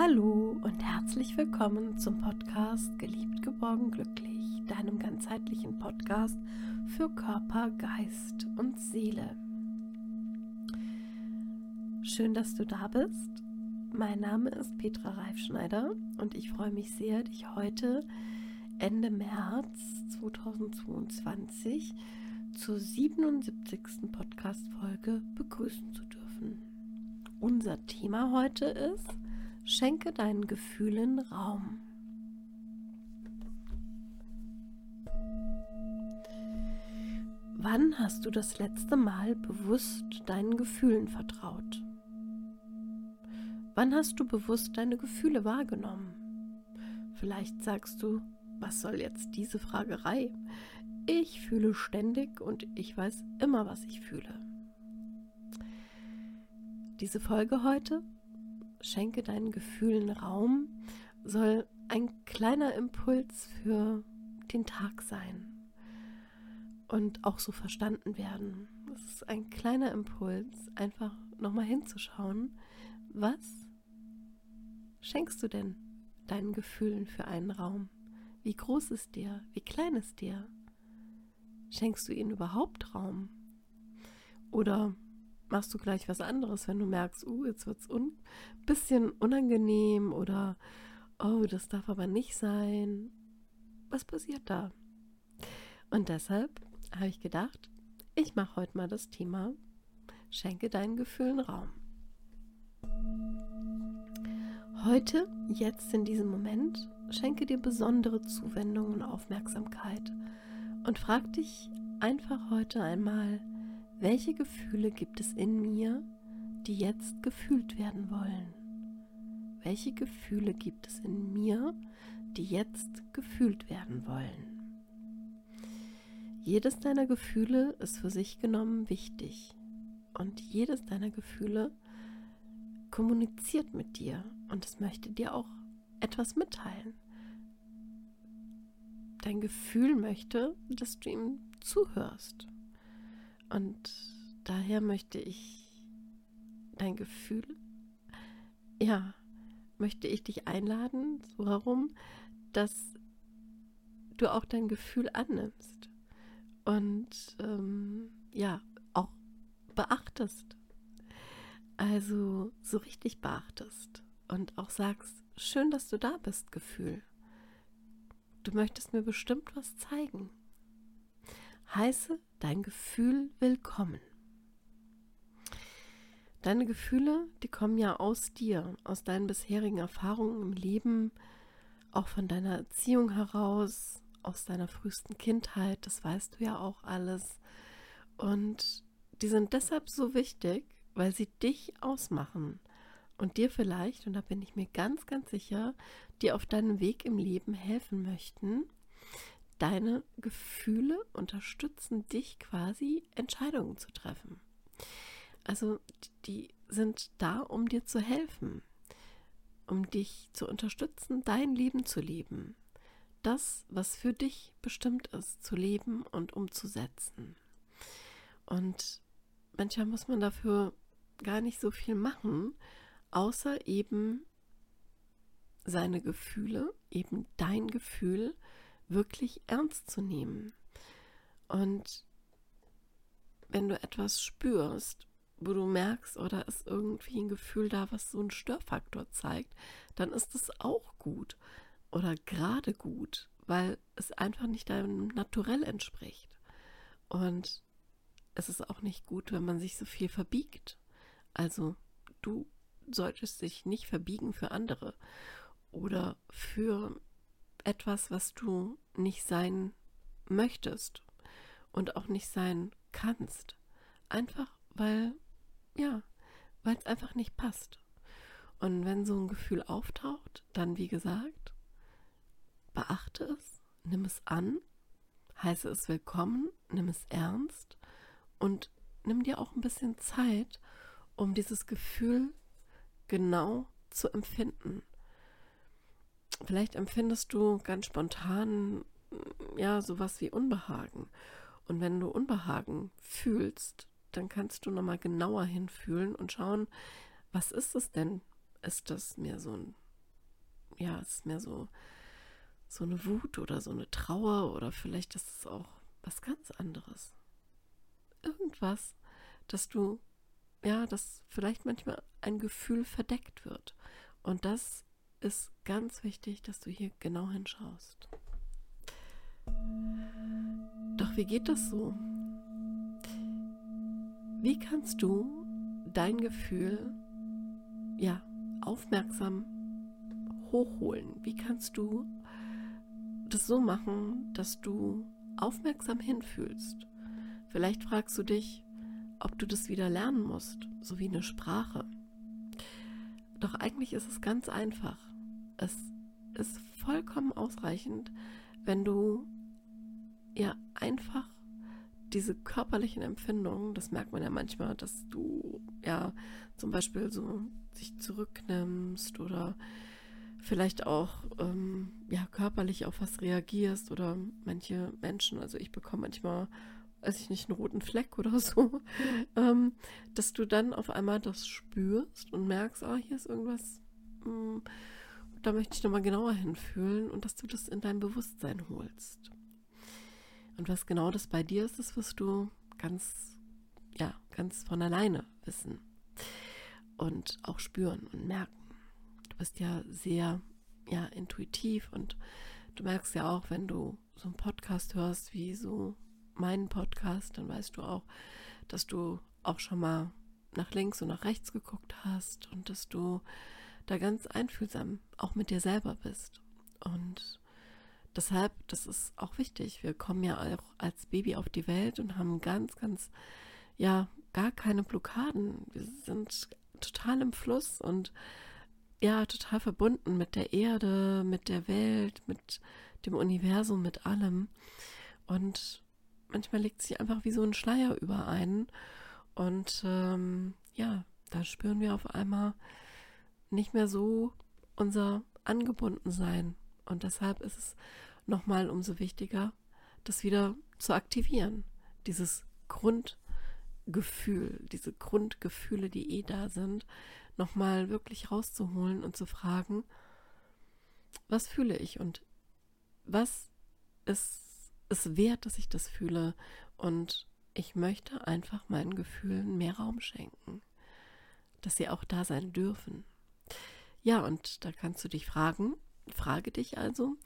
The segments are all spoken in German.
Hallo und herzlich willkommen zum Podcast Geliebt, geborgen, glücklich, deinem ganzheitlichen Podcast für Körper, Geist und Seele. Schön, dass du da bist. Mein Name ist Petra Reifschneider und ich freue mich sehr, dich heute Ende März 2022 zur 77. Podcast-Folge begrüßen zu dürfen. Unser Thema heute ist Schenke deinen Gefühlen Raum. Wann hast du das letzte Mal bewusst deinen Gefühlen vertraut? Wann hast du bewusst deine Gefühle wahrgenommen? Vielleicht sagst du, was soll jetzt diese Fragerei? Ich fühle ständig und ich weiß immer, was ich fühle. Diese Folge heute schenke deinen Gefühlen Raum, soll ein kleiner Impuls für den Tag sein und auch so verstanden werden. Es ist ein kleiner Impuls, einfach nochmal hinzuschauen, was schenkst du denn deinen Gefühlen für einen Raum? Wie groß ist der? Wie klein ist der? Schenkst du ihnen überhaupt Raum? Oder machst du gleich was anderes, wenn du merkst, uh, jetzt wird es ein bisschen unangenehm oder oh, das darf aber nicht sein. Was passiert da? Und deshalb habe ich gedacht, ich mache heute mal das Thema Schenke deinen Gefühlen Raum. Heute, jetzt in diesem Moment, schenke dir besondere Zuwendung und Aufmerksamkeit und frag dich einfach heute einmal, welche Gefühle gibt es in mir, die jetzt gefühlt werden wollen? Welche Gefühle gibt es in mir, die jetzt gefühlt werden wollen? Jedes deiner Gefühle ist für sich genommen wichtig und jedes deiner Gefühle kommuniziert mit dir und es möchte dir auch etwas mitteilen. Dein Gefühl möchte, dass du ihm zuhörst und daher möchte ich dein Gefühl, ja, möchte ich dich einladen, so herum, dass du auch dein Gefühl annimmst und ähm, ja, auch beachtest. Also so richtig beachtest und auch sagst, schön, dass du da bist, Gefühl. Du möchtest mir bestimmt was zeigen. Heiße dein Gefühl willkommen. Deine Gefühle, die kommen ja aus dir, aus deinen bisherigen Erfahrungen im Leben, auch von deiner Erziehung heraus, aus deiner frühesten Kindheit, das weißt du ja auch alles. Und die sind deshalb so wichtig, weil sie dich ausmachen und dir vielleicht, und da bin ich mir ganz, ganz sicher, dir auf deinem Weg im Leben helfen möchten, deine Gefühle unterstützen dich quasi, Entscheidungen zu treffen. Also die sind da, um dir zu helfen, um dich zu unterstützen, dein Leben zu leben. Das, was für dich bestimmt ist, zu leben und umzusetzen. Und manchmal muss man dafür gar nicht so viel machen, außer eben seine Gefühle, eben dein Gefühl, wirklich ernst zu nehmen. Und wenn du etwas spürst, wo du merkst, oder ist irgendwie ein Gefühl da, was so einen Störfaktor zeigt, dann ist es auch gut oder gerade gut, weil es einfach nicht deinem Naturell entspricht. Und es ist auch nicht gut, wenn man sich so viel verbiegt. Also du solltest dich nicht verbiegen für andere oder für etwas, was du nicht sein möchtest und auch nicht sein kannst. Einfach weil, ja, weil es einfach nicht passt. Und wenn so ein Gefühl auftaucht, dann wie gesagt, beachte es, nimm es an, heiße es willkommen, nimm es ernst und nimm dir auch ein bisschen Zeit, um dieses Gefühl genau zu empfinden Vielleicht empfindest du ganz spontan ja sowas wie Unbehagen. Und wenn du Unbehagen fühlst, dann kannst du nochmal genauer hinfühlen und schauen, was ist es denn? Ist das mehr so ein ja, ist mehr so, so eine Wut oder so eine Trauer oder vielleicht ist es auch was ganz anderes. Irgendwas, dass du, ja, dass vielleicht manchmal ein Gefühl verdeckt wird. Und das ist ganz wichtig, dass du hier genau hinschaust. Doch wie geht das so? Wie kannst du dein Gefühl ja aufmerksam hochholen? Wie kannst du das so machen, dass du aufmerksam hinfühlst? Vielleicht fragst du dich, ob du das wieder lernen musst, so wie eine Sprache. Doch eigentlich ist es ganz einfach. Es ist vollkommen ausreichend, wenn du ja einfach diese körperlichen Empfindungen, das merkt man ja manchmal, dass du ja zum Beispiel so sich zurücknimmst oder vielleicht auch ähm, ja körperlich auf was reagierst oder manche Menschen, also ich bekomme manchmal, weiß ich nicht, einen roten Fleck oder so, ähm, dass du dann auf einmal das spürst und merkst, ah, hier ist irgendwas, mh, hm, da möchte ich nochmal genauer hinfühlen und dass du das in dein Bewusstsein holst. Und was genau das bei dir ist, das wirst du ganz, ja, ganz von alleine wissen und auch spüren und merken. Du bist ja sehr, ja, intuitiv und du merkst ja auch, wenn du so einen Podcast hörst, wie so meinen Podcast, dann weißt du auch, dass du auch schon mal nach links und nach rechts geguckt hast und dass du da ganz einfühlsam auch mit dir selber bist. Und Deshalb, das ist auch wichtig. Wir kommen ja auch als Baby auf die Welt und haben ganz, ganz, ja, gar keine Blockaden. Wir sind total im Fluss und ja, total verbunden mit der Erde, mit der Welt, mit dem Universum, mit allem. Und manchmal legt sich einfach wie so ein Schleier über einen. Und ähm, ja, da spüren wir auf einmal nicht mehr so unser Angebundensein. Und deshalb ist es nochmal umso wichtiger, das wieder zu aktivieren. Dieses Grundgefühl, diese Grundgefühle, die eh da sind, nochmal wirklich rauszuholen und zu fragen, was fühle ich und was ist es wert, dass ich das fühle und ich möchte einfach meinen Gefühlen mehr Raum schenken, dass sie auch da sein dürfen. Ja, und da kannst du dich fragen, frage dich also,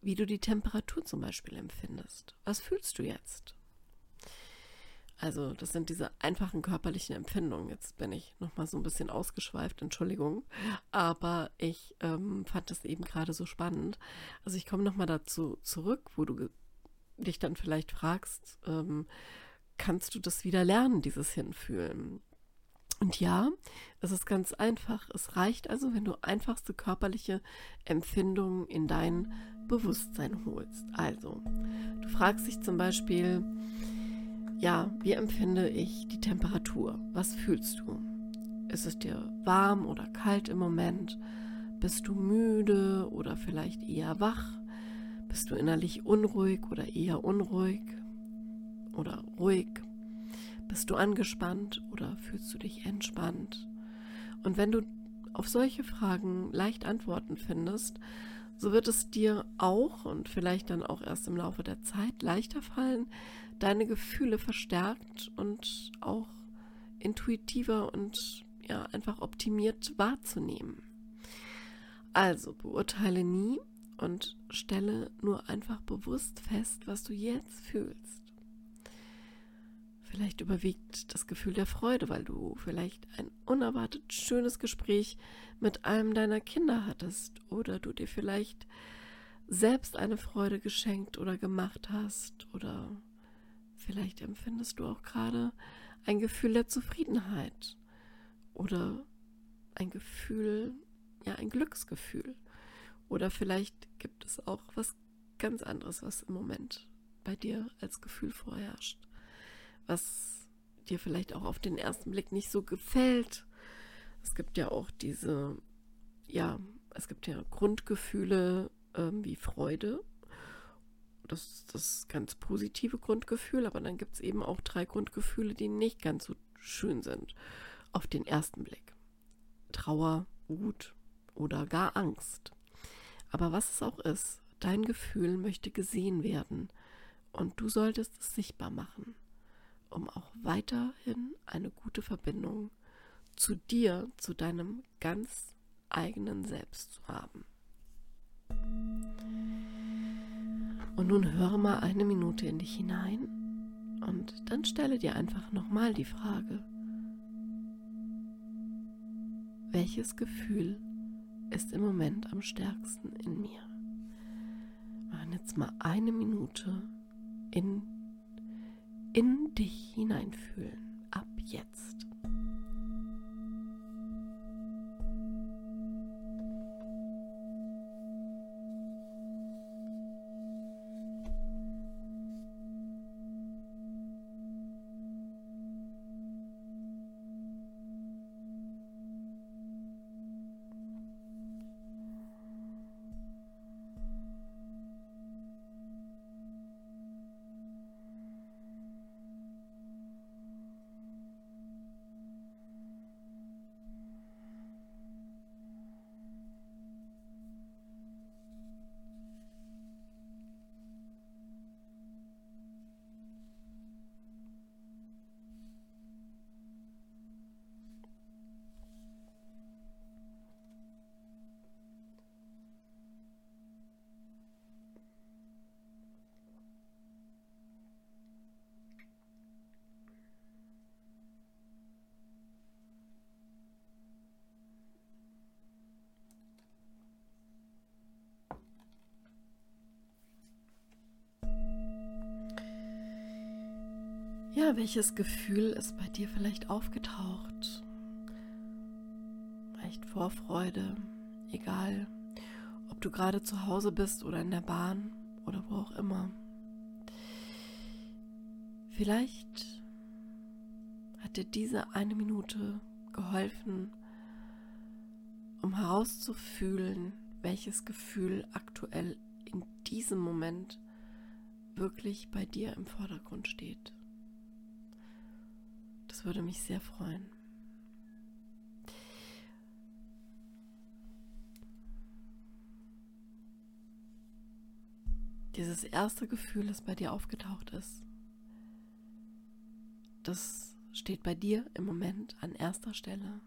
wie du die Temperatur zum Beispiel empfindest. Was fühlst du jetzt? Also, das sind diese einfachen körperlichen Empfindungen. Jetzt bin ich nochmal so ein bisschen ausgeschweift, Entschuldigung. Aber ich ähm, fand das eben gerade so spannend. Also, ich komme nochmal dazu zurück, wo du dich dann vielleicht fragst, ähm, kannst du das wieder lernen, dieses Hinfühlen? Und ja, es ist ganz einfach. Es reicht also, wenn du einfachste körperliche Empfindungen in dein Bewusstsein holst. Also, du fragst dich zum Beispiel, ja, wie empfinde ich die Temperatur? Was fühlst du? Ist es dir warm oder kalt im Moment? Bist du müde oder vielleicht eher wach? Bist du innerlich unruhig oder eher unruhig oder ruhig? Bist du angespannt oder fühlst du dich entspannt? Und wenn du auf solche Fragen leicht Antworten findest, so wird es dir auch und vielleicht dann auch erst im Laufe der Zeit leichter fallen, deine Gefühle verstärkt und auch intuitiver und ja einfach optimiert wahrzunehmen. Also beurteile nie und stelle nur einfach bewusst fest, was du jetzt fühlst. Vielleicht überwiegt das Gefühl der Freude, weil du vielleicht ein unerwartet schönes Gespräch mit einem deiner Kinder hattest oder du dir vielleicht selbst eine Freude geschenkt oder gemacht hast oder vielleicht empfindest du auch gerade ein Gefühl der Zufriedenheit oder ein Gefühl, ja, ein Glücksgefühl. Oder vielleicht gibt es auch was ganz anderes, was im Moment bei dir als Gefühl vorherrscht was dir vielleicht auch auf den ersten Blick nicht so gefällt. Es gibt ja auch diese, ja, es gibt ja Grundgefühle ähm, wie Freude. Das ist das ganz positive Grundgefühl, aber dann gibt es eben auch drei Grundgefühle, die nicht ganz so schön sind auf den ersten Blick. Trauer, Wut oder gar Angst. Aber was es auch ist, dein Gefühl möchte gesehen werden und du solltest es sichtbar machen, um auch weiterhin eine gute Verbindung zu dir, zu deinem ganz eigenen Selbst zu haben. Und nun höre mal eine Minute in dich hinein und dann stelle dir einfach nochmal die Frage, welches Gefühl ist im Moment am stärksten in mir? Machen jetzt mal eine Minute in, in dich hineinfühlen. Ab jetzt. Ja, welches Gefühl ist bei dir vielleicht aufgetaucht? Vielleicht Vorfreude, egal, ob du gerade zu Hause bist oder in der Bahn oder wo auch immer. Vielleicht hat dir diese eine Minute geholfen, um herauszufühlen, welches Gefühl aktuell in diesem Moment wirklich bei dir im Vordergrund steht. Würde mich sehr freuen. Dieses erste Gefühl, das bei dir aufgetaucht ist, das steht bei dir im Moment an erster Stelle.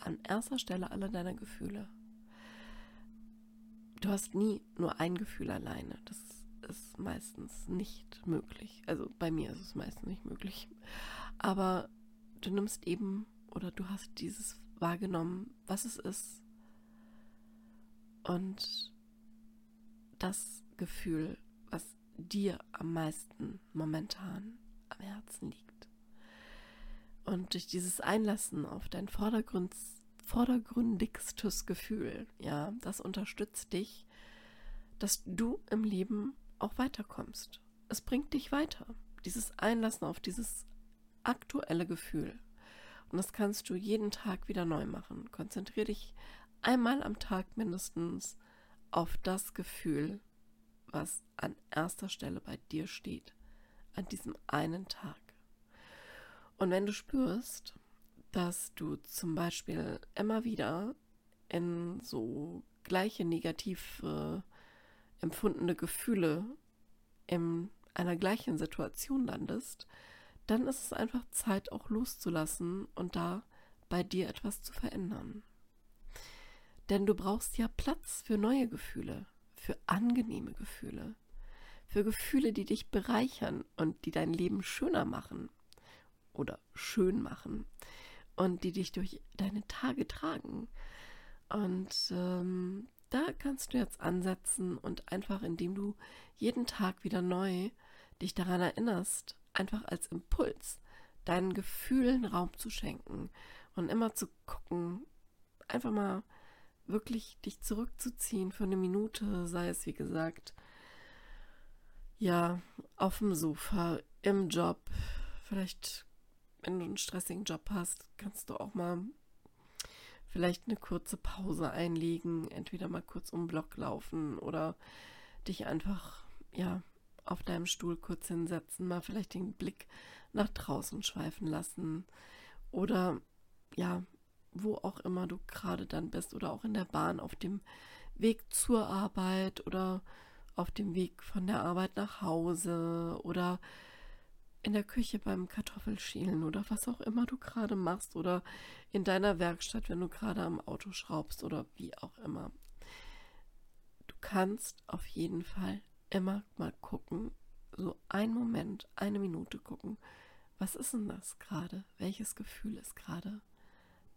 An erster Stelle aller deiner Gefühle. Du hast nie nur ein Gefühl alleine. Das ist meistens nicht möglich. Also bei mir ist es meistens nicht möglich. Aber du nimmst eben oder du hast dieses wahrgenommen, was es ist. Und das Gefühl, was dir am meisten momentan am Herzen liegt. Und durch dieses Einlassen auf dein Vordergrund, vordergründigstes Gefühl, ja, das unterstützt dich, dass du im Leben auch weiterkommst. Es bringt dich weiter. Dieses Einlassen auf dieses aktuelle Gefühl. Und das kannst du jeden Tag wieder neu machen. Konzentriere dich einmal am Tag mindestens auf das Gefühl, was an erster Stelle bei dir steht, an diesem einen Tag. Und wenn du spürst, dass du zum Beispiel immer wieder in so gleiche negativ empfundene Gefühle in einer gleichen Situation landest, dann ist es einfach Zeit, auch loszulassen und da bei dir etwas zu verändern. Denn du brauchst ja Platz für neue Gefühle, für angenehme Gefühle, für Gefühle, die dich bereichern und die dein Leben schöner machen oder schön machen und die dich durch deine Tage tragen. Und ähm, da kannst du jetzt ansetzen und einfach, indem du jeden Tag wieder neu dich daran erinnerst, einfach als Impuls, deinen Gefühlen Raum zu schenken und immer zu gucken, einfach mal wirklich dich zurückzuziehen für eine Minute, sei es wie gesagt, ja, auf dem Sofa, im Job, vielleicht, wenn du einen stressigen Job hast, kannst du auch mal vielleicht eine kurze Pause einlegen, entweder mal kurz um den Block laufen oder dich einfach, ja, auf deinem Stuhl kurz hinsetzen, mal vielleicht den Blick nach draußen schweifen lassen oder ja, wo auch immer du gerade dann bist oder auch in der Bahn auf dem Weg zur Arbeit oder auf dem Weg von der Arbeit nach Hause oder in der Küche beim Kartoffelschälen oder was auch immer du gerade machst oder in deiner Werkstatt, wenn du gerade am Auto schraubst oder wie auch immer. Du kannst auf jeden Fall immer mal gucken, so einen Moment, eine Minute gucken, was ist denn das gerade? Welches Gefühl ist gerade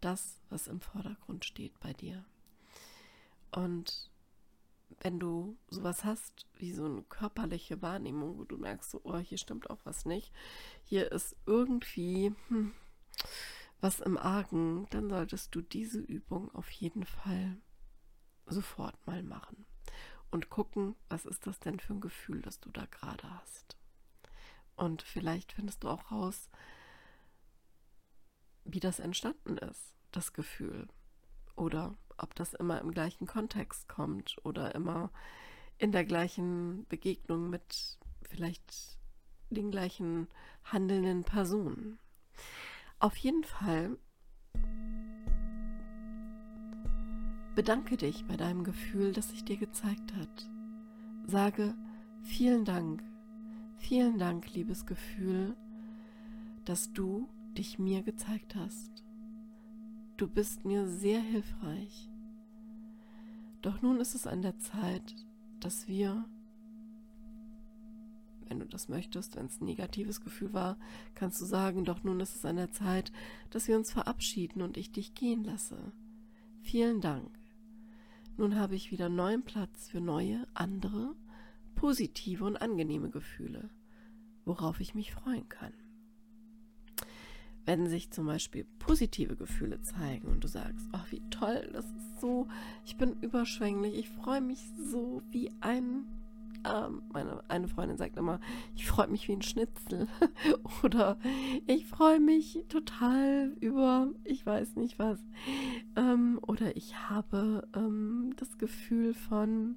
das, was im Vordergrund steht bei dir? Und wenn du sowas hast, wie so eine körperliche Wahrnehmung, wo du merkst, so, oh, hier stimmt auch was nicht, hier ist irgendwie hm, was im Argen, dann solltest du diese Übung auf jeden Fall sofort mal machen und gucken, was ist das denn für ein Gefühl, das du da gerade hast. Und vielleicht findest du auch raus, wie das entstanden ist, das Gefühl. Oder ob das immer im gleichen Kontext kommt oder immer in der gleichen Begegnung mit vielleicht den gleichen handelnden Personen. Auf jeden Fall bedanke dich bei deinem Gefühl, das sich dir gezeigt hat. Sage vielen Dank, vielen Dank, liebes Gefühl, dass du dich mir gezeigt hast. Du bist mir sehr hilfreich. Doch nun ist es an der Zeit, dass wir, wenn du das möchtest, wenn es ein negatives Gefühl war, kannst du sagen, doch nun ist es an der Zeit, dass wir uns verabschieden und ich dich gehen lasse. Vielen Dank. Nun habe ich wieder neuen Platz für neue, andere, positive und angenehme Gefühle, worauf ich mich freuen kann. Wenn sich zum Beispiel positive Gefühle zeigen und du sagst, ach wie toll, das ist so, ich bin überschwänglich, ich freue mich so wie ein, ähm, meine eine Freundin sagt immer, ich freue mich wie ein Schnitzel. Oder ich freue mich total über, ich weiß nicht was, ähm, oder ich habe ähm, das Gefühl von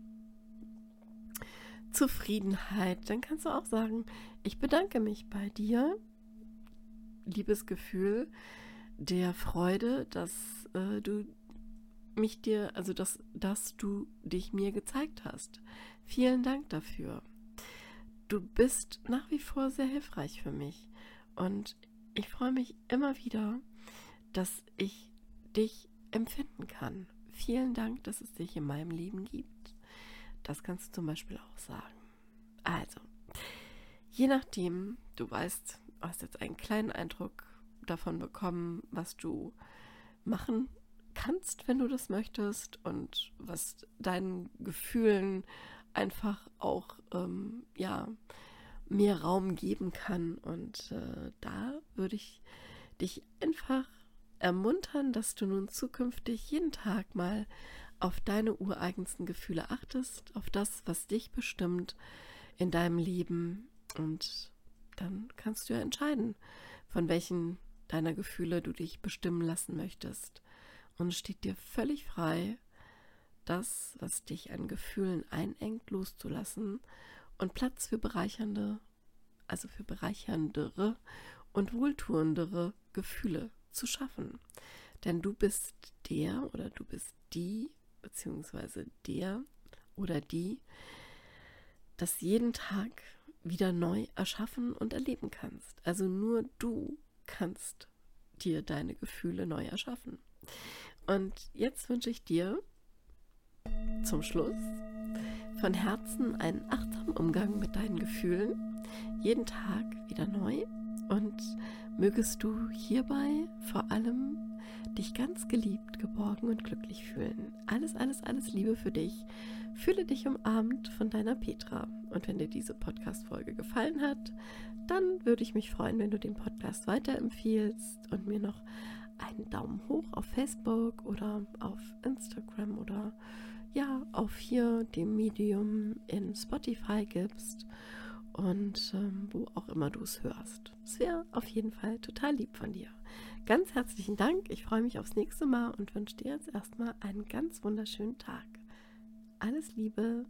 Zufriedenheit, dann kannst du auch sagen, ich bedanke mich bei dir. Liebesgefühl der Freude, dass äh, du mich dir, also dass, dass du dich mir gezeigt hast. Vielen Dank dafür. Du bist nach wie vor sehr hilfreich für mich und ich freue mich immer wieder, dass ich dich empfinden kann. Vielen Dank, dass es dich in meinem Leben gibt. Das kannst du zum Beispiel auch sagen. Also, je nachdem, du weißt, hast jetzt einen kleinen Eindruck davon bekommen, was du machen kannst, wenn du das möchtest und was deinen Gefühlen einfach auch ähm, ja mehr Raum geben kann. Und äh, da würde ich dich einfach ermuntern, dass du nun zukünftig jeden Tag mal auf deine ureigensten Gefühle achtest, auf das, was dich bestimmt in deinem Leben und dann kannst du ja entscheiden, von welchen deiner Gefühle du dich bestimmen lassen möchtest. Und steht dir völlig frei, das, was dich an Gefühlen einengt, loszulassen und Platz für bereichernde, also für bereicherndere und wohltuendere Gefühle zu schaffen. Denn du bist der oder du bist die, beziehungsweise der oder die, das jeden Tag wieder neu erschaffen und erleben kannst. Also nur du kannst dir deine Gefühle neu erschaffen. Und jetzt wünsche ich dir zum Schluss von Herzen einen achtsamen Umgang mit deinen Gefühlen, jeden Tag wieder neu und mögest du hierbei vor allem dich ganz geliebt, geborgen und glücklich fühlen. Alles, alles, alles Liebe für dich Fühle dich umarmt von deiner Petra. Und wenn dir diese Podcast-Folge gefallen hat, dann würde ich mich freuen, wenn du den Podcast weiterempfiehlst und mir noch einen Daumen hoch auf Facebook oder auf Instagram oder ja, auf hier dem Medium in Spotify gibst und ähm, wo auch immer du es hörst. Es wäre auf jeden Fall total lieb von dir. Ganz herzlichen Dank. Ich freue mich aufs nächste Mal und wünsche dir jetzt erstmal einen ganz wunderschönen Tag. Alles Liebe.